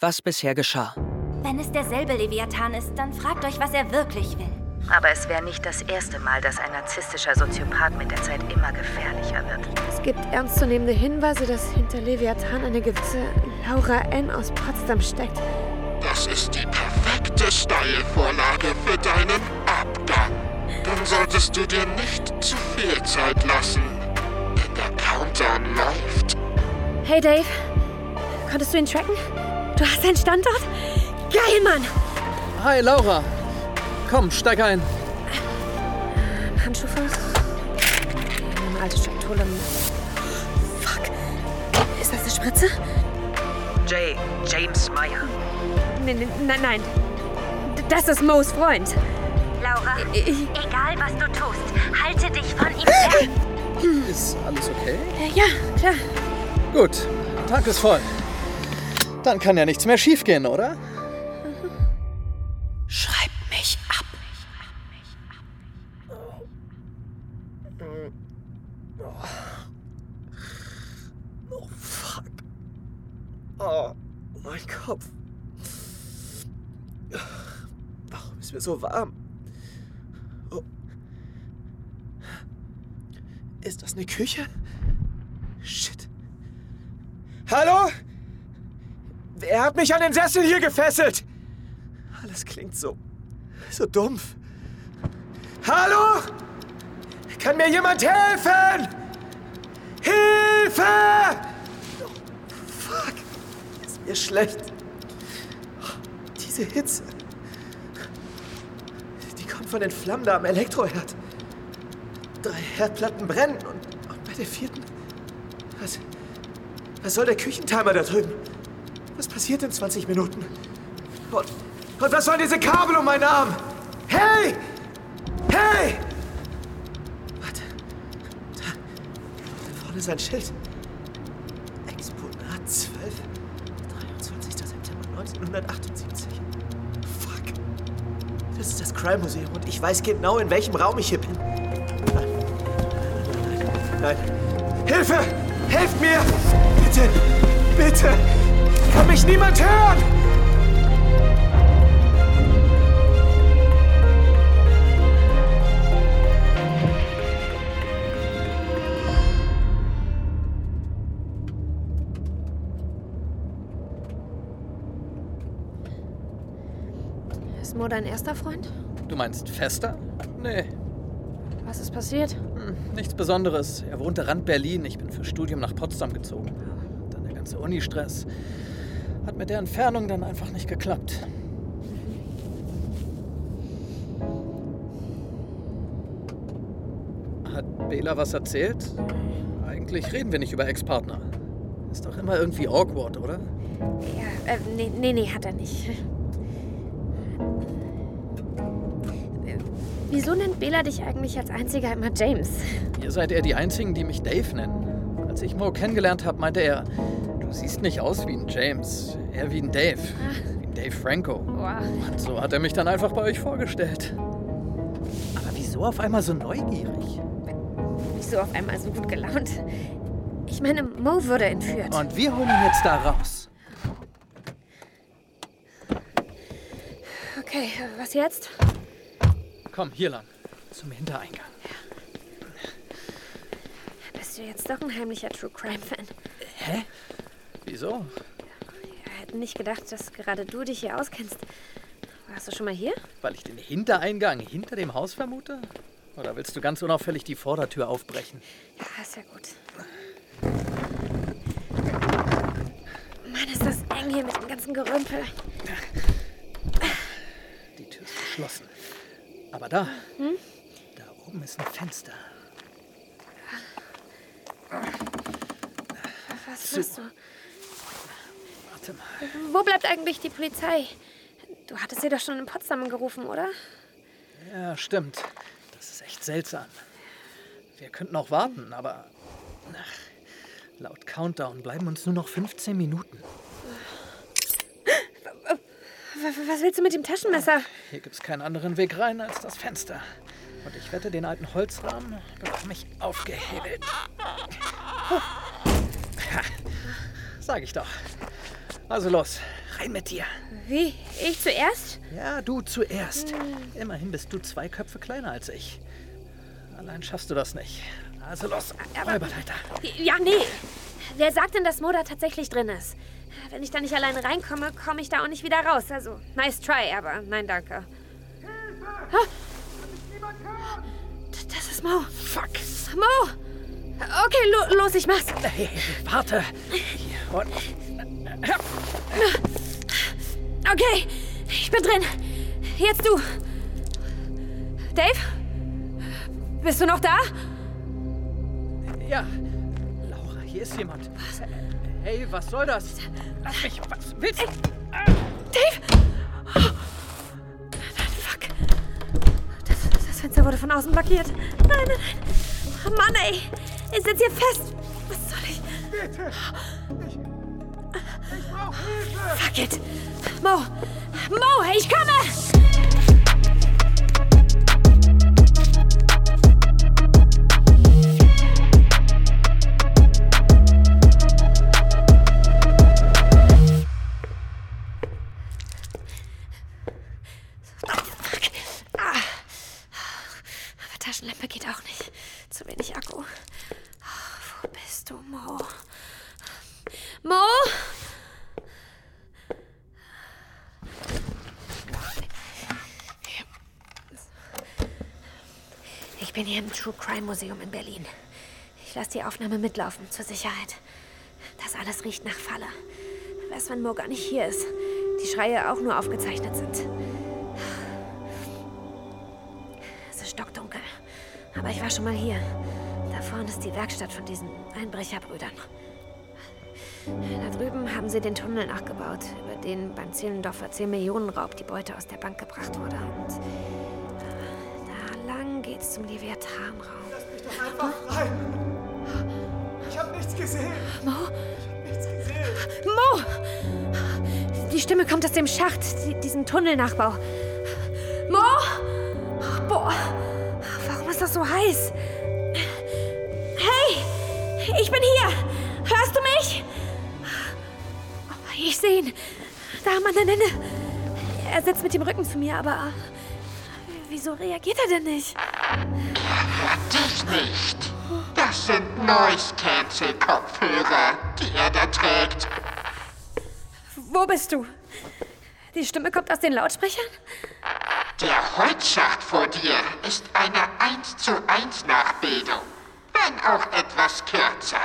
was bisher geschah. Wenn es derselbe Leviathan ist, dann fragt euch, was er wirklich will. Aber es wäre nicht das erste Mal, dass ein narzisstischer Soziopath mit der Zeit immer gefährlicher wird. Es gibt ernstzunehmende Hinweise, dass hinter Leviathan eine gewisse Laura N. aus Potsdam steckt. Das ist die perfekte Steilvorlage für deinen Abgang. Dann solltest du dir nicht zu viel Zeit lassen. Denn der Countdown läuft. Hey Dave, konntest du ihn tracken? Du hast einen Standort? Geil, Mann! Hi, Laura. Komm, steig ein. Handschuh voraus. Eine alte Schatulle. Fuck. Ist das eine Spritze? Jay, James Meyer. Nee, nee, nein, nein. Das ist Mo's Freund. Laura, Ich- egal was du tust, halte dich von ihm fern. Ist alles okay? Ja, klar. Gut, Tank ist voll. Dann kann ja nichts mehr schiefgehen, oder? Schreib mich ab. Oh, fuck. Oh, mein Kopf. Warum ist mir so warm? Oh. Ist das eine Küche? Shit. Hallo? Wer hat mich an den Sessel hier gefesselt? Alles klingt so. so dumpf. Hallo? Kann mir jemand helfen? Hilfe! Oh, fuck. Ist mir schlecht. Diese Hitze. Die kommt von den Flammen da am Elektroherd. Drei Herdplatten brennen und, und bei der vierten. Was, was soll der Küchentimer da drüben? Was passiert in 20 Minuten? Und, und was sollen diese Kabel um meinen Arm? Hey! Hey! Warte. Da, da vorne ist ein Schild. Exponat 12. 23. September 1978. Fuck. Das ist das Crime Museum und ich weiß genau, in welchem Raum ich hier bin. Nein. Nein. Nein. Hilfe! Helft mir! Bitte! Bitte! Kann mich niemand hören! Ist Mo dein erster Freund? Du meinst Fester? Nee, Was ist passiert? hm, nichts Besonderes. Er wohnte Rand Berlin. Ich bin für Studium nach Potsdam gezogen. Dann der ganze Uni-Stress. Hat mit der Entfernung dann einfach nicht geklappt. Hat Bela was erzählt? Eigentlich reden wir nicht über Ex-Partner. Ist doch immer irgendwie awkward, oder? Ja, äh, nee, nee, nee, hat er nicht. Wieso nennt Bela dich eigentlich als einziger immer James? Ihr seid eher die Einzigen, die mich Dave nennen. Als ich Mo kennengelernt habe, meinte er, du siehst nicht aus wie ein James, eher wie ein Dave. Wie ein Dave Franco. Wow. Und so hat er mich dann einfach bei euch vorgestellt. Aber wieso auf einmal so neugierig? Wieso auf einmal so gut gelaunt? Ich meine, Mo wurde entführt. Und wir holen ihn jetzt da raus. Okay, was jetzt? Komm, hier lang. Zum Hintereingang. Bist du jetzt doch ein heimlicher True Crime-Fan? Hä? Wieso? Wir hätten nicht gedacht, dass gerade du dich hier auskennst. Warst du schon mal hier? Weil ich den Hintereingang hinter dem Haus vermute? Oder willst du ganz unauffällig die Vordertür aufbrechen? Ja, ist ja gut. Mann, ist das eng hier mit dem ganzen Gerümpel. Die Tür ist verschlossen. Aber da, da oben ist ein Fenster. Was machst du? Warte mal. Wo bleibt eigentlich die Polizei? Du hattest sie doch schon in Potsdam gerufen, oder? Ja, stimmt. Das ist echt seltsam. Wir könnten auch warten, aber ach, laut Countdown bleiben uns nur noch 15 Minuten. Was willst du mit dem Taschenmesser? Hier gibt es keinen anderen Weg rein als das Fenster. Und ich wette, den alten Holzrahmen bekomme ich aufgehebelt. Ha, Sag ich doch. Also los, rein mit dir. Wie? Ich zuerst? Ja, du zuerst. Immerhin bist du zwei Köpfe kleiner als ich. Allein schaffst du das nicht. Also los, Räuberleiter. Ja, nee. Wer sagt denn, dass Mo da tatsächlich drin ist? Wenn ich da nicht alleine reinkomme, komme ich da auch nicht wieder raus. Also, nice try, aber nein, danke. Ah. D- Das ist Mo. Fuck. Mo! Okay, lo los, ich mach's. Hey, warte. Und Okay, ich bin drin. Jetzt du. Dave? Bist du noch da? ja. Laura, hier ist jemand. Was? Hey, was soll das? Lass mich. Was willst du? Dave! Oh. Fuck. Das, das Fenster wurde von außen blockiert. Nein, nein, nein. Oh Mann, ey. Ich sitze hier fest. Was soll ich? Bitte! Ich, brauche Hilfe! Fuck it. Mo. Mo, ich komme! Ich bin hier im True Crime Museum in Berlin. Ich lasse die Aufnahme mitlaufen, zur Sicherheit. Das alles riecht nach Falle. Was, wenn Mo gar nicht hier ist? Die Schreie auch nur aufgezeichnet sind. Es ist stockdunkel. Aber ich war schon mal hier. Da vorne ist die Werkstatt von diesen Einbrecherbrüdern. Da drüben haben sie den Tunnel nachgebaut, über den beim Zehlendorfer 10 Millionen Raub die Beute aus der Bank gebracht wurde. Und geht's zum Leviathanraum. Lass mich doch einfach rein! Ich hab nichts gesehen! Mo? Ich hab nichts gesehen! Mo! Die Stimme kommt aus dem Schacht, die, diesen Tunnelnachbau. Mo! Boah, warum ist das so heiß? Hey! Ich bin hier! Hörst du mich? Ich sehe ihn. Da am anderen Ende. Er sitzt mit dem Rücken zu mir, aber. Wieso reagiert er denn nicht? Nicht. Das sind Noise-Cancel-Kopfhörer, die er da trägt. Wo bist du? Die Stimme kommt aus den Lautsprechern? Der Holzschacht vor dir ist eine 1 zu 1 Nachbildung, wenn auch etwas kürzer.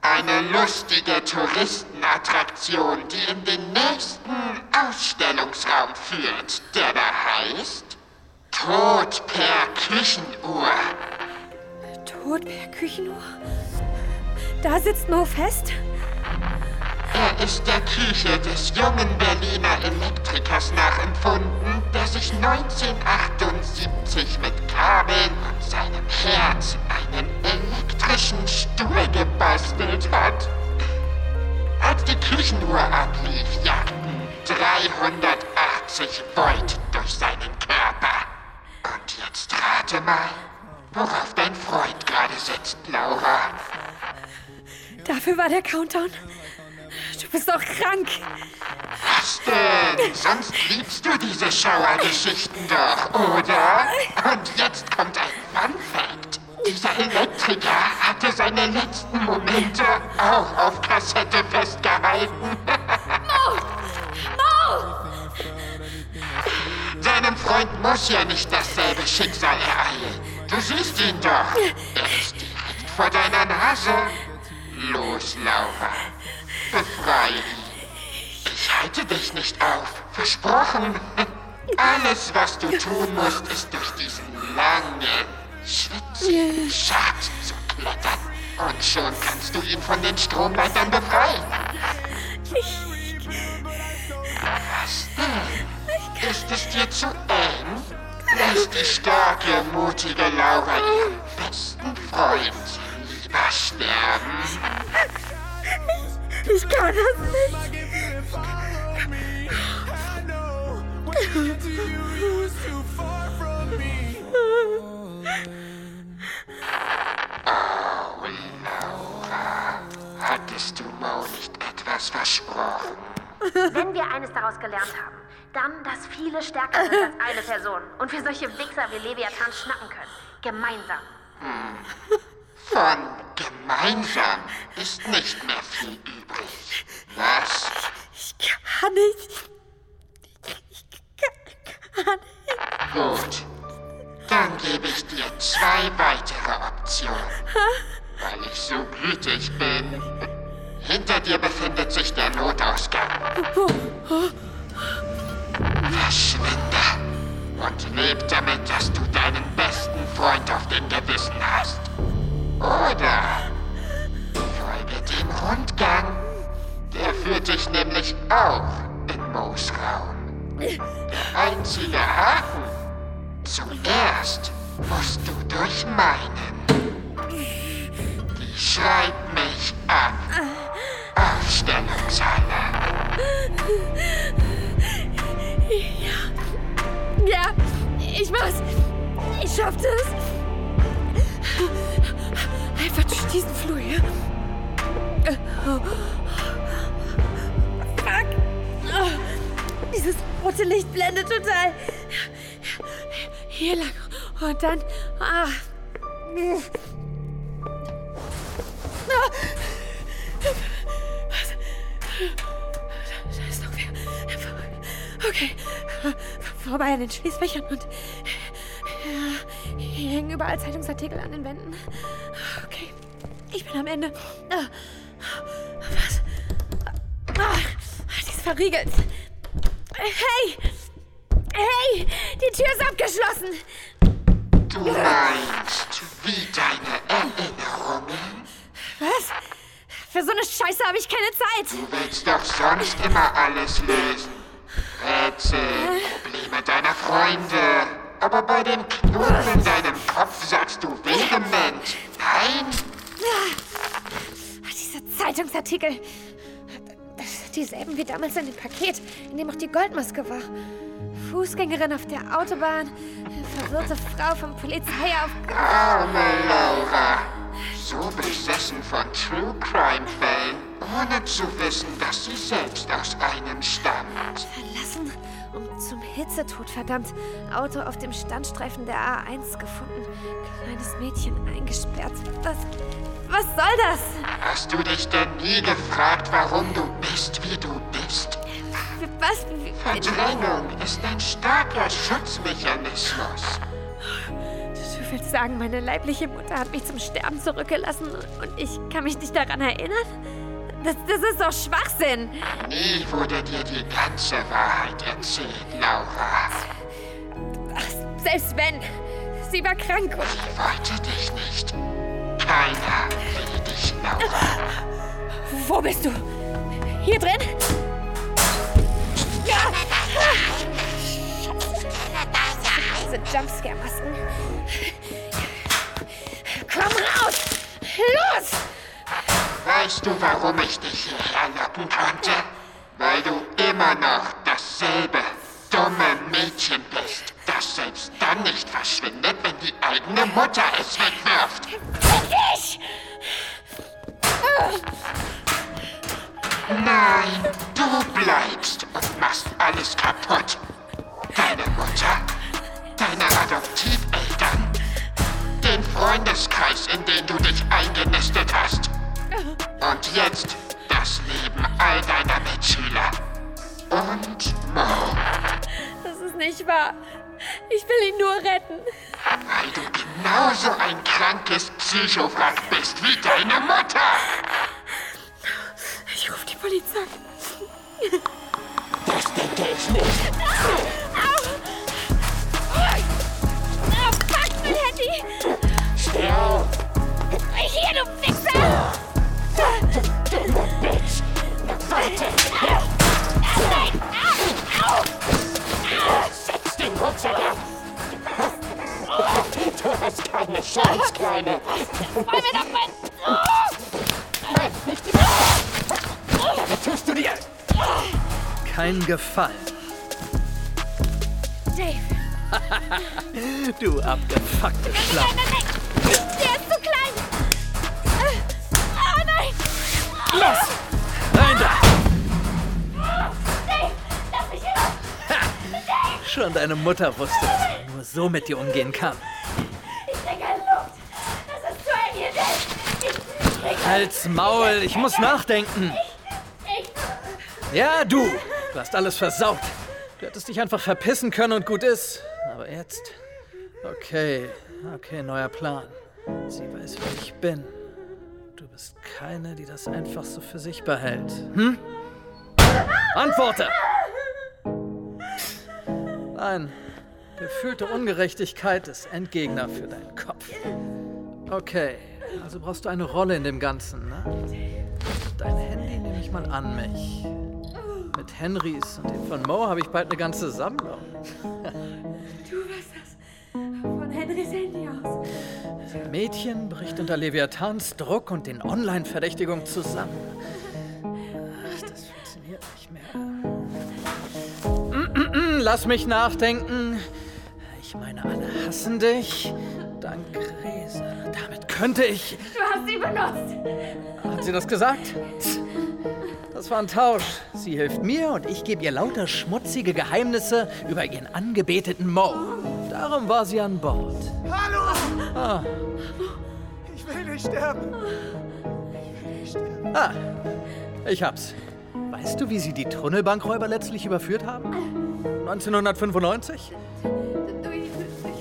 Eine lustige Touristenattraktion, die in den nächsten Ausstellungsraum führt, der da heißt Tod per Küchenuhr. Küchenuhr? Da sitzt Mo fest? Er ist der Küche des jungen Berliner Elektrikers nachempfunden, der sich 1978 mit Kabeln und seinem Herz einen elektrischen Stuhl gebastelt hat. Als die Küchenuhr ablief, jagten 380 Volt durch seinen Körper. Und jetzt rate mal, worauf dein Freund gerade sitzt, Laura. Dafür war der Countdown. Du bist doch krank. Was denn? Sonst liebst du diese Schauergeschichten doch, oder? Und jetzt kommt ein Fun Fact. Dieser Elektriker hatte seine letzten Momente auch auf Kassette festgehalten. Seinem Freund muss ja nicht dasselbe Schicksal ereilen. Du siehst ihn doch. Er ist direkt vor deiner Nase. Los, Laura. Befreie ihn. Ich halte dich nicht auf. Versprochen. Alles, was du tun musst, ist durch diesen langen, schwitzigen Schacht zu klettern. Und schon kannst du ihn von den Stromleitern befreien. Was denn? Ist es dir zu eng? Lass die starke, mutige Laura ihren besten Freund lieber sterben. Ich kann das nicht. Oh, Laura, hattest du Mo nicht etwas versprochen? Wenn wir eines daraus gelernt haben, dann, dass viele stärker sind als eine Person und wir solche Wichser wie Leviathan schnappen können. Gemeinsam. Von gemeinsam ist nicht mehr viel übrig. Was? Kann ich. Ich kann nicht. Gut. Dann gebe ich dir zwei weitere Optionen. Weil ich so gütig bin. Hinter dir befindet sich der Notausgang. Verschwinde und leb damit, dass du deinen besten Freund auf dem Gewissen hast. Oder folge dem Rundgang. Der führt dich nämlich auch in Moos Raum. Der einzige Haken. Zuerst musst du durch meinen. Die schreibt mich ab. Ich mach's. Ich schaff das. Einfach durch diesen Flur hier. Fuck. Dieses rote Licht blendet total. Hier lang. Und dann. Ah. Ah. Da ist noch wer. Okay. Vorbei an den Schließfächern und. Ja, hier hängen überall Zeitungsartikel an den Wänden. Okay. Ich bin am Ende. Ah. Was? Ah, die ist verriegelt. Hey! Hey! Die Tür ist abgeschlossen! Du meinst, wie deine Erinnerungen? Was? Für so eine Scheiße habe ich keine Zeit. Du willst doch sonst immer alles lösen. Rätsel, Probleme deiner Freunde. Aber bei dem Knoten in deinem Kopf sagst du vehement Nein. Diese Zeitungsartikel. Dieselben wie damals in dem Paket, in dem auch die Goldmaske war. Fußgängerin auf der Autobahn, verwirrte Frau von Polizei auf. Arme Laura. So besessen von True Crime Fällen, ohne zu wissen, dass sie selbst aus einem stammt. Verlassen und zum Hitzetod verdammt. Auto auf dem Standstreifen der A1 gefunden. Kleines Mädchen eingesperrt. Was. Was soll das? Hast du dich denn nie gefragt, warum du bist, wie du bist? Was? Wie- Verdrängung ist ein starker Schutzmechanismus. Du willst sagen, meine leibliche Mutter hat mich zum Sterben zurückgelassen und ich kann mich nicht daran erinnern? Das, das ist doch Schwachsinn. Nie wurde dir die ganze Wahrheit erzählt, Laura. Ach, selbst wenn. Sie war krank und Ich wollte dich nicht. Keiner will dich, Laura. Wo bist du? Hier drin? Ja! Scheiße. Diese Jumpscare-Masken. Komm raus! Los! Weißt du, warum ich dich hierher locken konnte? Weil du immer noch dasselbe dumme Mädchen bist, das selbst dann nicht verschwindet, wenn die eigene Mutter es wegwirft. Ich! Nein, du bleibst und machst alles kaputt. Deine Mutter, deine Adoptiveltern, den Freundeskreis, in den du dich eingenistet hast. Und jetzt das Leben all deiner Mitschüler. Und Mo, Das ist nicht wahr. Ich will ihn nur retten. weil du genauso ein krankes Psychowrack bist wie deine Mutter. Ich rufe die Polizei. Das denke ich nicht. Hast keine Chance, Kleine. Voll mit auf mein... Nein, nicht die Was tust du dir? Kein Gefallen. Dave, Du abgefuckte Schlamm. nein, nein, nein! Der ist zu klein! Oh nein! Los! Rein da! Dave! Schon deine Mutter wusste, dass man nur so mit dir umgehen kann. Ich krieg keine Luft. Das ist zu eng hier drin. Ich krieg Halt's Maul, ich muss nachdenken. Ja, du. Du hast alles versaut. Du hättest dich einfach verpissen können und gut ist. Aber jetzt. Okay, okay, neuer Plan. Sie weiß, wer ich bin. Du bist keine, die das einfach so für sich behält. Hm? Antworte! Nein, gefühlte Ungerechtigkeit ist Endgegner für deinen Kopf. Okay, also brauchst du eine Rolle in dem Ganzen, ne? Dein Handy nehme ich mal an mich. Mit Henrys und dem von Mo habe ich bald eine ganze Sammlung. von Henrys Handy aus. Mädchen bricht unter Leviathans Druck und den Online-Verdächtigungen zusammen. Ach, das funktioniert nicht mehr. Lass mich nachdenken. Ich meine, alle hassen dich. Dank Gräse. Könnte ich. Du hast sie benutzt. Hat sie das gesagt? Das war ein Tausch. Sie hilft mir und ich gebe ihr lauter schmutzige Geheimnisse über ihren angebeteten Mo. Darum war sie an Bord. Hallo! Ah, Ich will nicht sterben. ah, ich hab's. Weißt du, wie sie die Tunnelbankräuber letztlich überführt haben? 1995? Durch,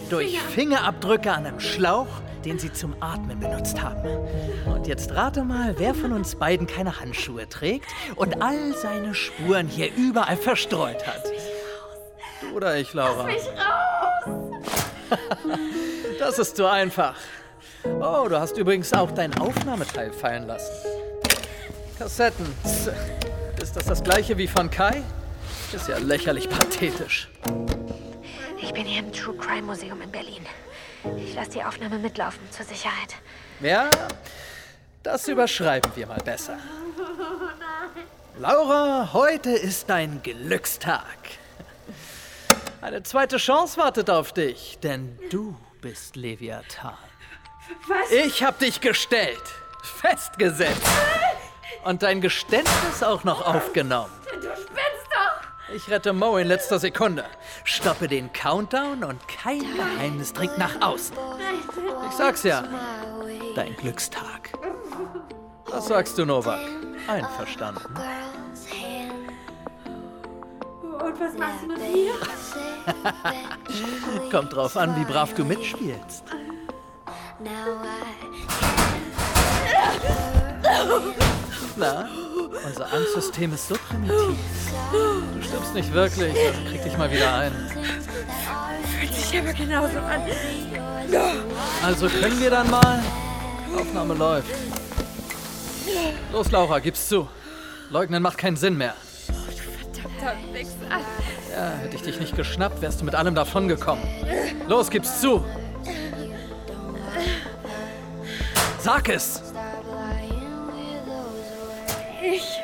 Durch Fingerabdrücke an einem Schlauch, den sie zum Atmen benutzt haben. Und jetzt rate mal, wer von uns beiden keine Handschuhe trägt und all seine Spuren hier überall verstreut hat. Du oder ich, Laura? mich raus. Das ist zu einfach. Oh, du hast übrigens auch dein Aufnahmeteil fallen lassen. Kassetten. Ist das das gleiche wie von Kai? Ist ja lächerlich pathetisch. Ich bin hier im True Crime Museum in Berlin. Ich lasse die Aufnahme mitlaufen, zur Sicherheit. Ja, das überschreiben wir mal besser. Laura, heute ist dein Glückstag. Eine zweite Chance wartet auf dich, denn du bist Leviathan. Was? Ich hab dich gestellt, festgesetzt und dein Geständnis auch noch aufgenommen. Du spinnst. Ich rette Mo in letzter Sekunde, stoppe den Countdown und kein Geheimnis dringt nach außen. Ich sag's ja, dein Glückstag. Was sagst du, Novak? Einverstanden. Und was machst du mit mir? Kommt drauf an, wie brav du mitspielst. Na, unser Angstsystem ist so primitiv. Du stirbst nicht wirklich, also krieg dich mal wieder ein. Fühlt sich aber genauso an. Also können wir dann mal? Aufnahme läuft. Los, Laura, gib's zu. Leugnen macht keinen Sinn mehr. Verdammter Wichser. Ja, hätte ich dich nicht geschnappt, wärst du mit allem davongekommen. Los, gib's zu. Sag es. Ich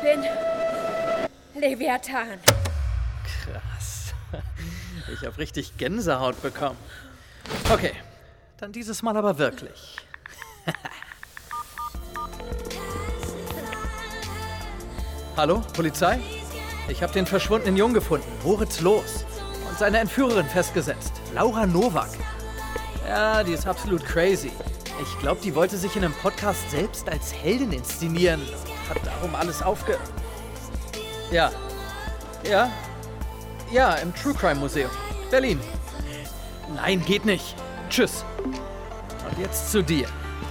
bin Leviathan. Krass. Ich habe richtig Gänsehaut bekommen. Okay, dann dieses Mal aber wirklich. Hallo, Polizei? Ich habe den verschwundenen Jungen gefunden, Moritz Los. Und seine Entführerin festgesetzt, Laura Nowak. Ja, die ist absolut crazy. Ich glaube, die wollte sich in einem Podcast selbst als Heldin inszenieren. Hat darum alles aufge... Ja. Ja, ja, im True Crime Museum. Berlin. Nein, geht nicht. Tschüss. Und jetzt zu dir.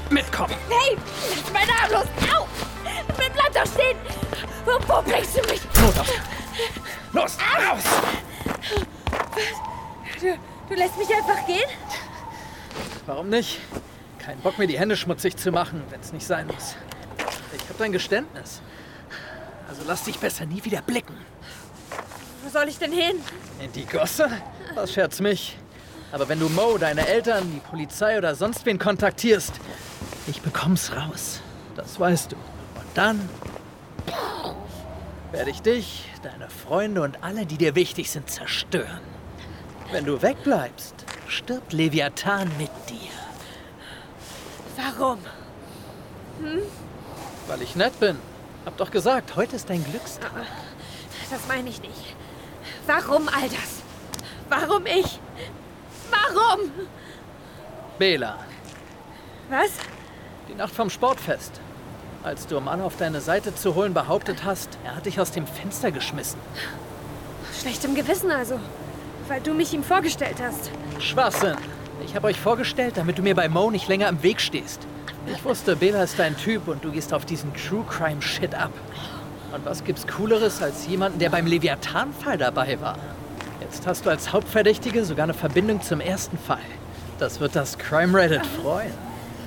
Mitkommen. Hey, lass meinen Arm los. Au! Bleib doch stehen. Wo, bringst du mich? Notausgang. Los, raus! Du, du lässt mich einfach gehen? Warum nicht? Kein Bock, mir die Hände schmutzig zu machen, wenn es nicht sein muss. Ich habe dein Geständnis. Also lass dich besser nie wieder blicken. Wo soll ich denn hin? In die Gosse? Was scherzt mich? Aber wenn du Mo, deine Eltern, die Polizei oder sonst wen kontaktierst, ich bekomm's raus. Das weißt du. Und dann werde ich dich, deine Freunde und alle, die dir wichtig sind, zerstören. Wenn du wegbleibst, stirbt Leviathan mit dir. Warum? Weil ich nett bin. Hab doch gesagt, heute ist dein Glückstag. Das meine ich nicht. Warum all das? Warum ich? Warum? Bela, Was? die Nacht vom Sportfest. Als du, um Anna auf deine Seite zu holen, behauptet hast, er hat dich aus dem Fenster geschmissen. Schlechtem Gewissen also. Weil du mich ihm vorgestellt hast. Schwachsinn. Ich habe euch vorgestellt, damit du mir bei Mo nicht länger im Weg stehst. Ich wusste, Bela ist dein Typ und du gehst auf diesen True Crime Shit ab. Und was gibt's Cooleres als jemanden, der beim Leviathan-Fall dabei war? Jetzt hast du als Hauptverdächtige sogar eine Verbindung zum ersten Fall. Das wird das Crime Reddit freuen.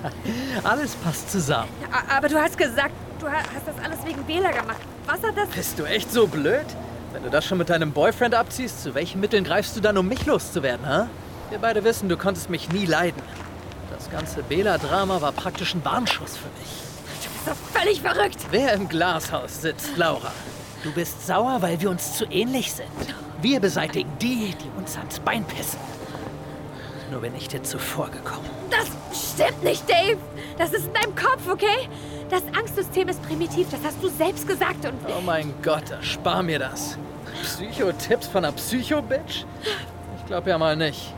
Alles passt zusammen. Aber du hast gesagt, du ha- hast das alles wegen Bela gemacht. Was hat das... Bist du echt so blöd? Wenn du das schon mit deinem Boyfriend abziehst, zu welchen Mitteln greifst du dann, um mich loszuwerden, hä? Wir beide wissen, du konntest mich nie leiden. Das ganze Bela-Drama war praktisch ein Warnschuss für mich. Du bist doch völlig verrückt. Wer im Glashaus sitzt, Laura? Du bist sauer, weil wir uns zu ähnlich sind. Wir beseitigen die, die uns ans Bein pissen. Nur bin ich dir zuvor gekommen. Das stimmt nicht, Dave. Das ist in deinem Kopf, okay? Das Angstsystem ist primitiv, das hast du selbst gesagt und... Oh mein Gott, erspar mir das. Psycho-Tipps von einer Psycho-Bitch? Ich glaube ja mal nicht.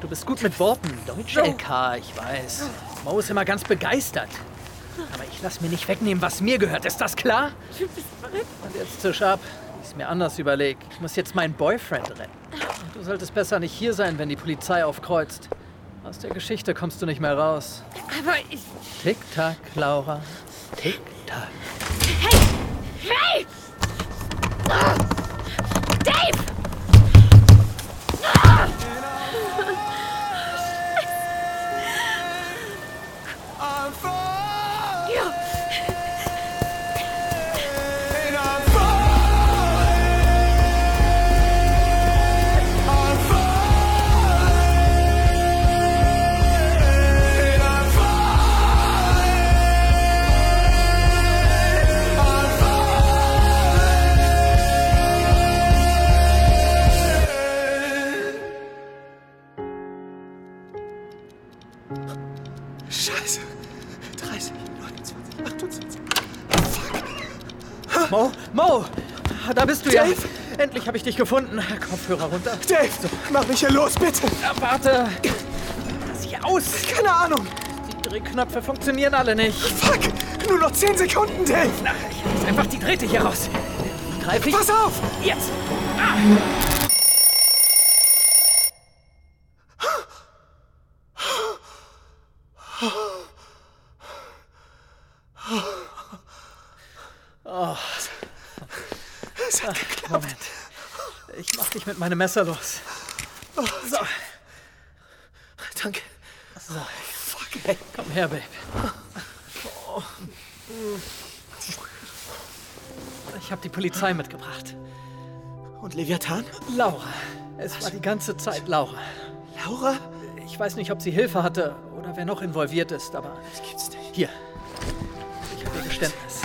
Du bist gut mit Worten. Deutsch LK, ich weiß. Mo ist immer ganz begeistert. Aber ich lass mir nicht wegnehmen, was mir gehört. Ist das klar? Du bist verrückt. Und jetzt Tisch ab. Ich mir anders überlegt. Ich muss jetzt meinen Boyfriend retten. Du solltest besser nicht hier sein, wenn die Polizei aufkreuzt. Aus der Geschichte kommst du nicht mehr raus. Aber ich... Tick-Tack, Laura. Tick-Tack. Hey! Ah! Dave! Ja. Habe ich dich gefunden. Kopfhörer runter. Dave, mach mich hier los, bitte. Ja, warte. Lass hier aus. Keine Ahnung. Die Drehknöpfe funktionieren alle nicht. Fuck. Nur noch 10 Sekunden, Dave. Na, ich lass einfach die Drähte hier raus. Greif ich. Pass auf. Jetzt. Es hat geklappt. Moment. Ich mach dich mit meinem Messer los. So, Danke. so. Fuck, ey. Komm her, Babe. Ich habe die Polizei mitgebracht. Und Leviathan? Laura. Es war die ganze Zeit Laura. Laura? Ich weiß nicht, ob sie Hilfe hatte oder wer noch involviert ist, aber Das gibt's nicht. hier. Ich habe ihr Geständnis.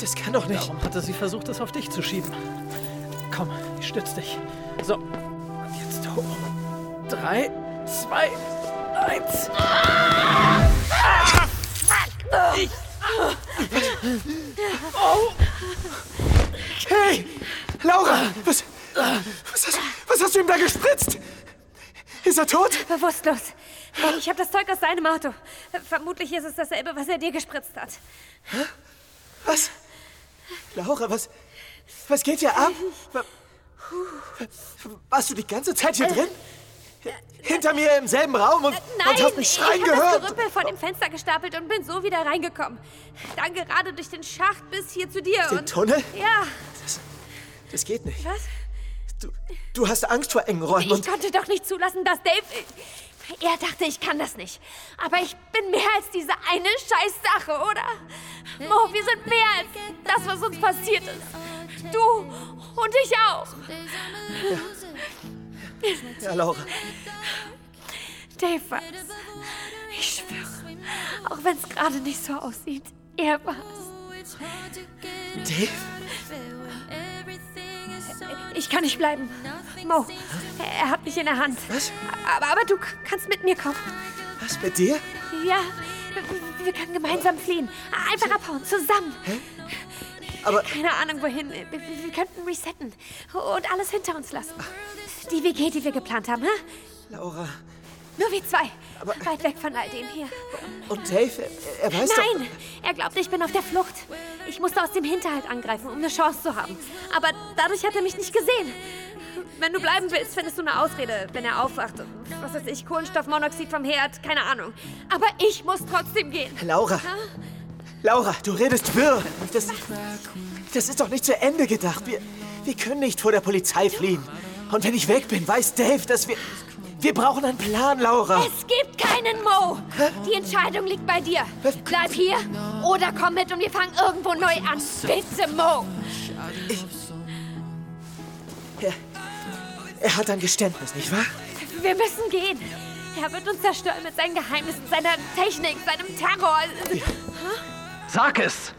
Das kann doch nicht. Darum hatte sie versucht, es auf dich zu schieben. Komm, ich stütze dich. So, und jetzt hoch. Drei, zwei, eins. Hey! Laura! Was, was, hast, was hast du ihm da gespritzt? Ist er tot? Bewusstlos. Ich habe das Zeug aus seinem Auto. Vermutlich ist es dasselbe, was er dir gespritzt hat. Was? Laura, was, was geht hier ab? Wa- Warst du die ganze Zeit hier drin? Hinter mir im selben Raum und, Nein, und hast mich schreien ich habe das gehört? Gerümpel vor dem Fenster gestapelt und bin so wieder reingekommen. Dann gerade durch den Schacht bis hier zu dir. Den und Tunnel? Ja, Das geht nicht. was? Du, du hast Angst vor engen Räumen Ich konnte doch nicht zulassen, dass Dave... Er dachte, ich kann das nicht. Aber ich bin mehr als diese eine Scheißsache, oder? Mo, wir sind mehr als das, was uns passiert ist. Du und ich auch. Ja, Laura. Dave war's. Ich schwöre. Auch wenn es gerade nicht so aussieht. Er war's. Dave? Ich kann nicht bleiben. Mo, er hat mich in der Hand. Was? Aber, aber du kannst mit mir kommen. Was mit dir? Ja, wir- wir können gemeinsam fliehen. Einfach abhauen, zusammen. Aber Keine Ahnung wohin. Wir, wir könnten resetten und alles hinter uns lassen. Die WG, die wir geplant haben, hä? Laura. Nur wir zwei. Weit weg von all dem hier. Und Dave, er, er weiß doch... Nein, er glaubt, ich bin auf der Flucht. Ich musste aus dem Hinterhalt angreifen, um eine Chance zu haben. Aber dadurch hat er mich nicht gesehen. Wenn du bleiben willst, findest du eine Ausrede, wenn er aufwacht. Was weiß ich, Kohlenstoffmonoxid vom Herd, keine Ahnung. Aber ich muss trotzdem gehen. Laura. Laura, du redest wirr. Das, das ist doch nicht zu Ende gedacht. Wir, wir können nicht vor der Polizei fliehen. Und wenn ich weg bin, weiß Dave, dass wir... Wir brauchen einen Plan, Laura. Es gibt keinen Mo. Die Entscheidung liegt bei dir. Bleib hier oder komm mit und wir fangen irgendwo neu an. Bitte, Mo. Er, er hat ein Geständnis, nicht wahr? Wir müssen gehen. Er wird uns zerstören mit seinen Geheimnissen, seiner Technik, seinem Terror. Sag es!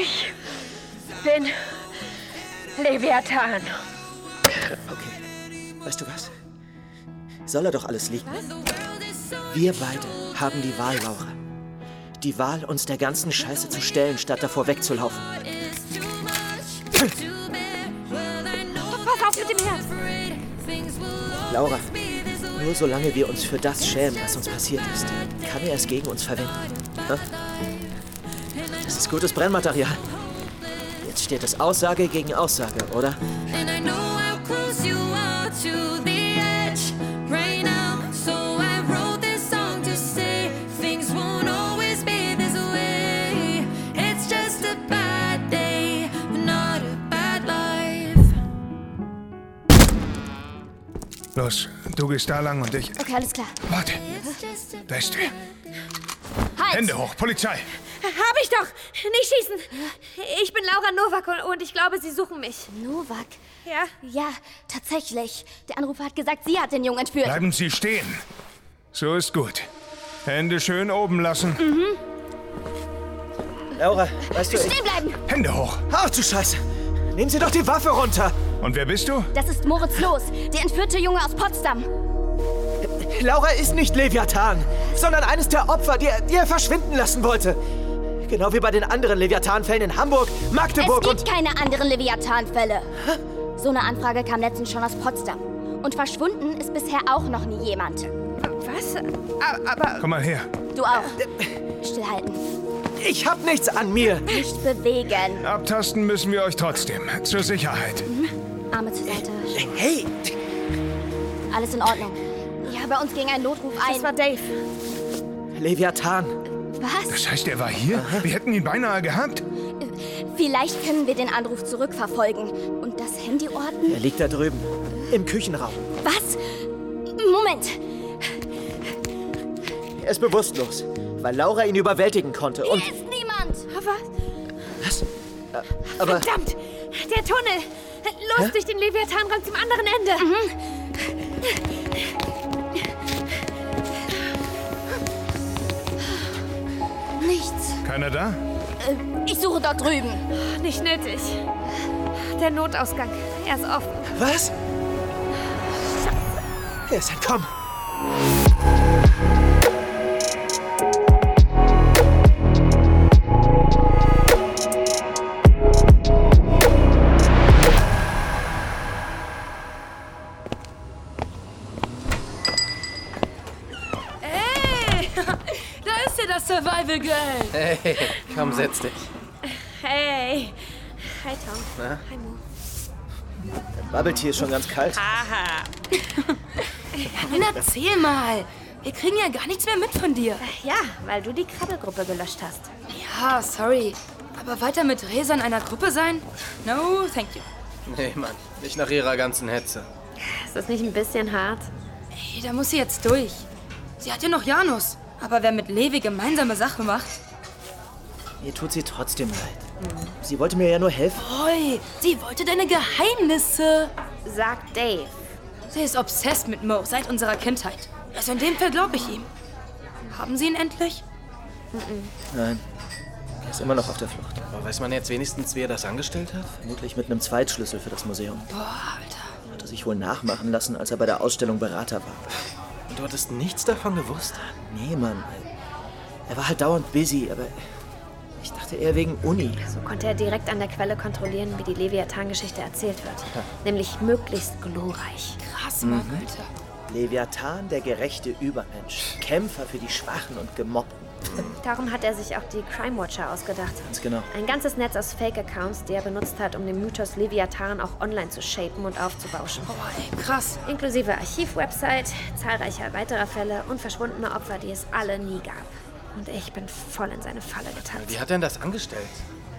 Ich bin Leviathan. Okay. Weißt du was? Soll er doch alles liegen. Wir beide haben die Wahl, Laura. Die Wahl, uns der ganzen Scheiße zu stellen, statt davor wegzulaufen. Pass auf mit dem Herz. Laura, nur solange wir uns für das schämen, was uns passiert ist, kann er es gegen uns verwenden. Das ist gutes Brennmaterial. Jetzt steht es Aussage gegen Aussage, oder? And I know how close you are to the edge right now. So I wrote this song to say things won't always be this way. It's just a bad day, not a bad life. Los, du gehst da lang und ich. Okay, alles klar. Warte, da ist wer. Halt! Hände hoch, Polizei! Hab ich doch! Nicht schießen! Ich bin Laura Nowak und- ich glaube, sie suchen mich. Novak? Ja? Ja, tatsächlich. Der Anrufer hat gesagt, sie hat den Jungen entführt. Bleiben Sie stehen. So ist gut. Hände schön oben lassen. Laura, weißt du, ich... Stehen bleiben! Hände hoch. Ach du Scheiße! Nehmen Sie doch die Waffe runter! Und wer bist du? Das ist Moritz Los, der entführte Junge aus Potsdam. Laura ist nicht Leviathan, sondern eines der Opfer, die er, die er verschwinden lassen wollte. Genau wie bei den anderen Leviathan-Fällen in Hamburg, Magdeburg es und... gibt keine anderen Leviathan-Fälle. So eine Anfrage kam letztens schon aus Potsdam. Und verschwunden ist bisher auch noch nie jemand. Was? Aber Komm mal her. Du auch. Stillhalten. Ich hab nichts an mir! Nicht bewegen. Abtasten müssen wir euch trotzdem. Zur Sicherheit. Arme zur Seite. Hey! Alles in Ordnung. Ja, bei uns ging ein Notruf ein. das war Dave. Leviathan. Was? Das heißt, er war hier? Wir hätten ihn beinahe gehabt. Vielleicht können wir den Anruf zurückverfolgen und das Handy orten. Er liegt da drüben. Im Küchenraum. Was? Moment. Er ist bewusstlos, weil Laura ihn überwältigen konnte. Und... Hier ist niemand. Was? Was? Äh, Aber... Verdammt! Der Tunnel! Los durch den Leviathanraum zum anderen Ende! Nichts. Keiner da? Äh, Ich suche dort drüben. Nicht nötig. Der Notausgang. Er ist offen. Was? Er ist entkommen. Survival Girl. Hey, komm, setz dich. Hey. Hi, Tom. Na? Hi, Mo. Bubble Tea ist schon ganz kalt. Nun erzähl mal. Wir kriegen ja gar nichts mehr mit von dir. Ja, weil du die Krabbelgruppe gelöscht hast. Ja, sorry. Aber weiter mit Resa in einer Gruppe sein? No, thank you. Nee, Mann, nicht nach ihrer ganzen Hetze. Ist das nicht ein bisschen hart? Ey, da muss sie jetzt durch. Sie hat ja noch Janus. Aber wer mit Levi gemeinsame Sache macht. Mir tut sie trotzdem leid. Sie wollte mir ja nur helfen. Boy, sie wollte deine Geheimnisse. Sagt Dave. Sie ist obsessed mit Mo seit unserer Kindheit. Also in dem Fall glaube ich ihm. Haben Sie ihn endlich? Nein. Er ist immer noch auf der Flucht. Aber weiß man jetzt wenigstens, wie er das angestellt hat? Vermutlich mit einem Zweitschlüssel für das Museum. Boah, Alter. Hat er sich wohl nachmachen lassen, als er bei der Ausstellung Berater war. Und du hattest nichts davon gewusst? Nee, Mann. Er war halt dauernd busy, aber ich dachte, eher wegen Uni. So konnte er direkt an der Quelle kontrollieren, wie die Leviathan-Geschichte erzählt wird. Nämlich möglichst glorreich. Krass, Mann, Alter. Leviathan, der gerechte Übermensch. Kämpfer für die Schwachen und Gemobbten. Darum hat er sich auch die Crime Watcher ausgedacht. Ganz genau. Ein ganzes Netz aus Fake-Accounts, die er benutzt hat, um den Mythos Leviathan auch online zu shapen und aufzubauschen. Boah, ey, krass. Inklusive Archivwebsite, zahlreicher weiterer Fälle und verschwundene Opfer, die es alle nie gab. Und ich bin voll in seine Falle getappt. Wie hat er denn das angestellt?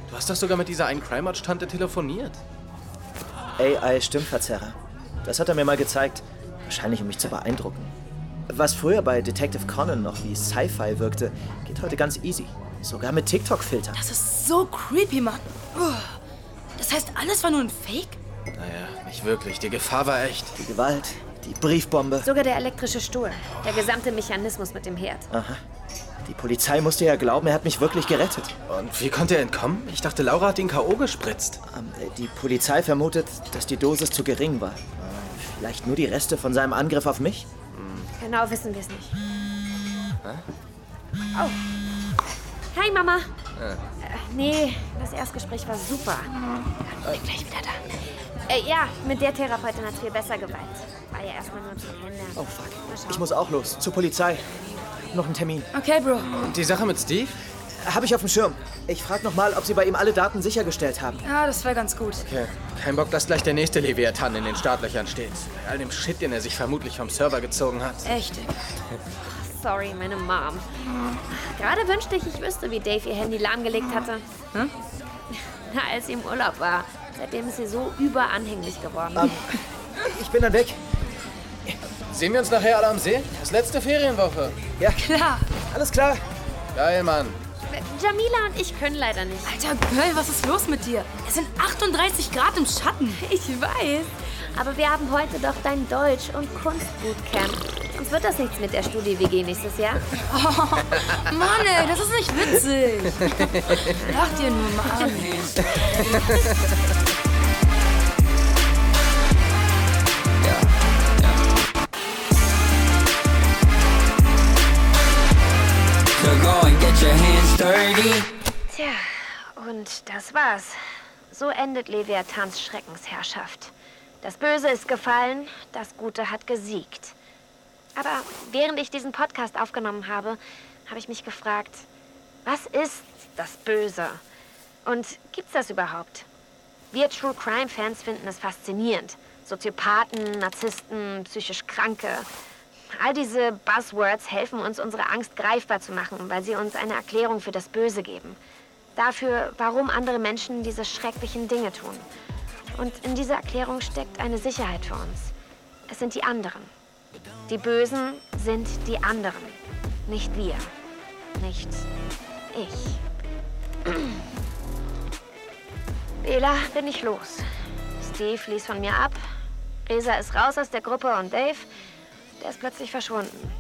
Du hast doch sogar mit dieser einen Crime Watch-Tante telefoniert. AI-Stimmverzerrer. Das hat er mir mal gezeigt. Wahrscheinlich, um mich zu beeindrucken. Was früher bei Detective Conan noch wie Sci-Fi wirkte, geht heute ganz easy. Sogar mit TikTok-Filtern. Das ist so creepy, Mann. Das heißt, alles war nur ein Fake? Naja, nicht wirklich. Die Gefahr war echt. Die Gewalt, die Briefbombe. Sogar der elektrische Stuhl. Der gesamte Mechanismus mit dem Herd. Aha. Die Polizei musste ja glauben, er hat mich wirklich gerettet. Und wie konnte er entkommen? Ich dachte, Laura hat ihn K.O. gespritzt. Ähm, äh, Die Polizei vermutet, dass die Dosis zu gering war. Vielleicht nur die Reste von seinem Angriff auf mich? Genau wissen wir es nicht. Oh. Hi, Mama. Äh, nee, das Erstgespräch war super. Bin gleich wieder da. Äh, ja, mit der Therapeutin hat es viel besser geweilt. War ja erstmal nur zum Kennenlernen. Oh fuck. Ich muss auch los. Zur Polizei. Noch einen Termin. Okay, Bro. Und die Sache mit Steve? Habe ich auf dem Schirm. Ich frage noch mal, ob Sie bei ihm alle Daten sichergestellt haben. Ja, das wäre ganz gut. Okay. Kein Bock, dass gleich der nächste Leviathan in den Startlöchern steht. Bei all dem Shit, den er sich vermutlich vom Server gezogen hat. Echt. Sorry, meine Mom. Gerade wünschte ich, ich wüsste, wie Dave ihr Handy lahmgelegt hatte. Hm? Na, als sie im Urlaub war. Seitdem ist sie so überanhänglich geworden. Ähm, ich bin dann weg. Sehen wir uns nachher alle am See? Das letzte Ferienwoche. Ja, Klar. alles klar. Geil, Mann. Jamila und ich können leider nicht. Alter, Girl, was ist los mit dir? Es sind 38 Grad im Schatten. Ich weiß. Aber wir haben heute doch dein Deutsch- und Kunstbootcamp. Sonst wird das nichts mit der Studi-WG nächstes Jahr. Mann, ey, das ist nicht witzig. Lach dir nur mal an. get your hands dirty. Tja, und das war's. So endet Leviathans Schreckensherrschaft. Das Böse ist gefallen, das Gute hat gesiegt. Aber während ich diesen Podcast aufgenommen habe, habe ich mich gefragt, was ist das Böse? Und gibt's das überhaupt? Wir True Crime Fans finden es faszinierend. Soziopathen, Narzissten, psychisch Kranke. All diese Buzzwords helfen uns, unsere Angst greifbar zu machen, weil sie uns eine Erklärung für das Böse geben. Dafür, warum andere Menschen diese schrecklichen Dinge tun. Und in dieser Erklärung steckt eine Sicherheit für uns. Es sind die anderen. Die Bösen sind die anderen. Nicht wir. Nicht ich. Bela, bin ich los. Steve ließ von mir ab. Resa ist raus aus der Gruppe und Dave, der ist plötzlich verschwunden.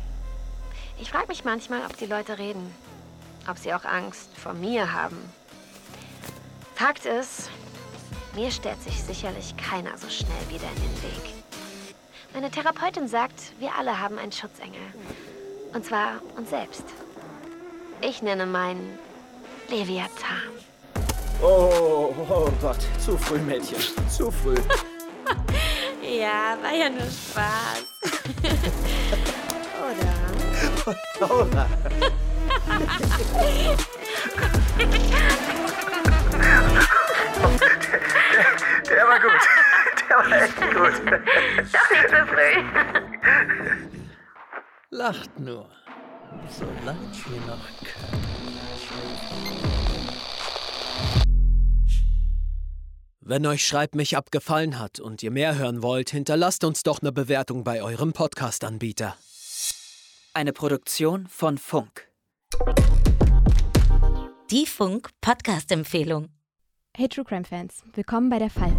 Ich frage mich manchmal, ob die Leute reden. Ob sie auch Angst vor mir haben. Fakt ist, mir stellt sich sicherlich keiner so schnell wieder in den Weg. Meine Therapeutin sagt, wir alle haben einen Schutzengel. Und zwar uns selbst. Ich nenne meinen Leviathan. Oh, oh Gott. Zu früh, Mädchen. Zu früh. Ja, war ja nur Spaß. Oder? Laura. Der war gut. Der war echt gut. Doch nicht so früh. Lacht nur. Solange wir noch können. Wenn euch Schreib mich ab gefallen hat und ihr mehr hören wollt, hinterlasst uns doch eine Bewertung bei eurem Podcast-Anbieter. Eine Produktion von Funk. Die Funk Podcast-Empfehlung. Hey True Crime Fans, willkommen bei der Fall.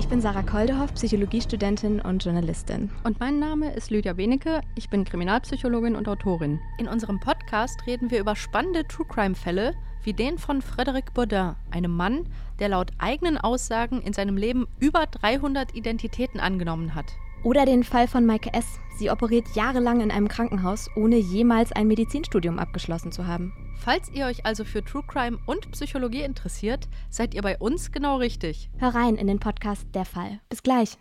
Ich bin Sarah Koldehoff, Psychologiestudentin und Journalistin. Und mein Name ist Lydia Benecke, ich bin Kriminalpsychologin und Autorin. In unserem Podcast reden wir über spannende True Crime-Fälle, wie den von Frédéric Baudin, einem Mann, der laut eigenen Aussagen in seinem Leben über 300 Identitäten angenommen hat. Oder den Fall von Maike S. Sie operiert jahrelang in einem Krankenhaus, ohne jemals ein Medizinstudium abgeschlossen zu haben. Falls ihr euch also für True Crime und Psychologie interessiert, seid ihr bei uns genau richtig. Hör rein in den Podcast Der Fall. Bis gleich.